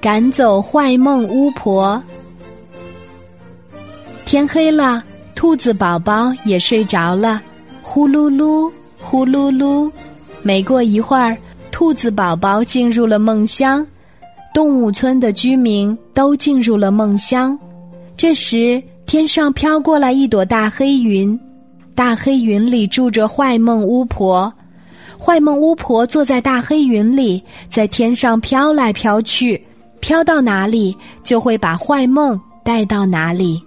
赶走坏梦巫婆。天黑了，兔子宝宝也睡着了，呼噜噜，呼噜噜。没过一会儿，兔子宝宝进入了梦乡，动物村的居民都进入了梦乡。这时，天上飘过来一朵大黑云，大黑云里住着坏梦巫婆。坏梦巫婆坐在大黑云里，在天上飘来飘去，飘到哪里就会把坏梦带到哪里。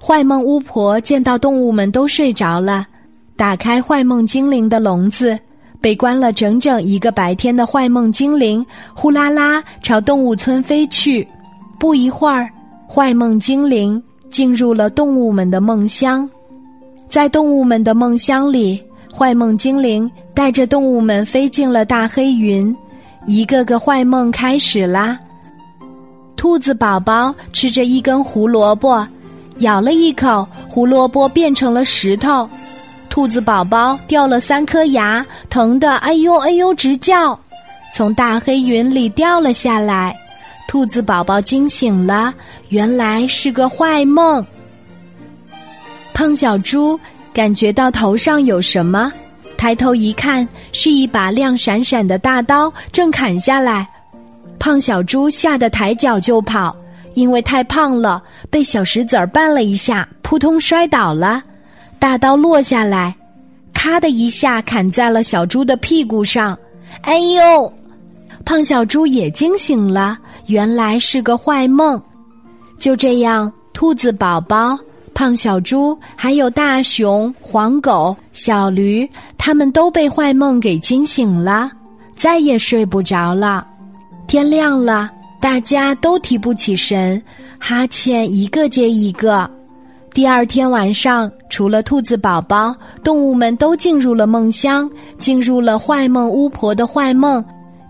坏梦巫婆见到动物们都睡着了，打开坏梦精灵的笼子，被关了整整一个白天的坏梦精灵呼啦啦朝动物村飞去。不一会儿，坏梦精灵进入了动物们的梦乡，在动物们的梦乡里。坏梦精灵带着动物们飞进了大黑云，一个个坏梦开始啦。兔子宝宝吃着一根胡萝卜，咬了一口，胡萝卜变成了石头。兔子宝宝掉了三颗牙，疼得哎呦哎呦直叫，从大黑云里掉了下来。兔子宝宝惊醒了，原来是个坏梦。胖小猪。感觉到头上有什么，抬头一看，是一把亮闪闪的大刀，正砍下来。胖小猪吓得抬脚就跑，因为太胖了，被小石子儿绊了一下，扑通摔倒了。大刀落下来，咔的一下砍在了小猪的屁股上。哎呦！胖小猪也惊醒了，原来是个坏梦。就这样，兔子宝宝。胖小猪，还有大熊、黄狗、小驴，他们都被坏梦给惊醒了，再也睡不着了。天亮了，大家都提不起神，哈欠一个接一个。第二天晚上，除了兔子宝宝，动物们都进入了梦乡，进入了坏梦巫婆的坏梦，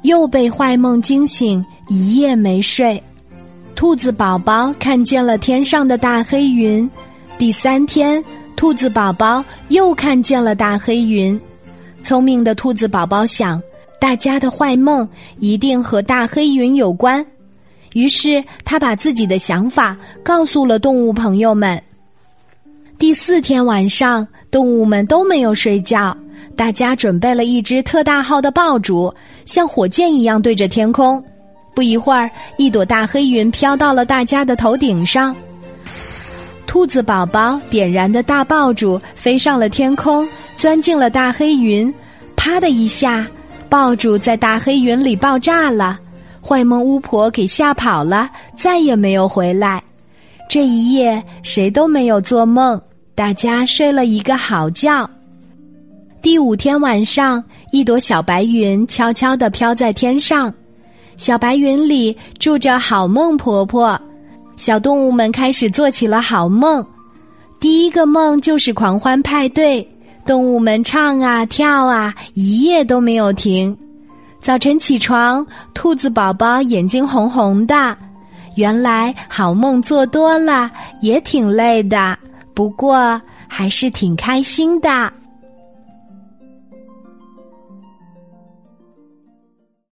又被坏梦惊醒，一夜没睡。兔子宝宝看见了天上的大黑云。第三天，兔子宝宝又看见了大黑云。聪明的兔子宝宝想，大家的坏梦一定和大黑云有关。于是，他把自己的想法告诉了动物朋友们。第四天晚上，动物们都没有睡觉，大家准备了一只特大号的爆竹，像火箭一样对着天空。不一会儿，一朵大黑云飘到了大家的头顶上。兔子宝宝点燃的大爆竹飞上了天空，钻进了大黑云。啪的一下，爆竹在大黑云里爆炸了。坏梦巫婆给吓跑了，再也没有回来。这一夜谁都没有做梦，大家睡了一个好觉。第五天晚上，一朵小白云悄悄地飘在天上，小白云里住着好梦婆婆。小动物们开始做起了好梦，第一个梦就是狂欢派对，动物们唱啊跳啊，一夜都没有停。早晨起床，兔子宝宝眼睛红红的，原来好梦做多了也挺累的，不过还是挺开心的。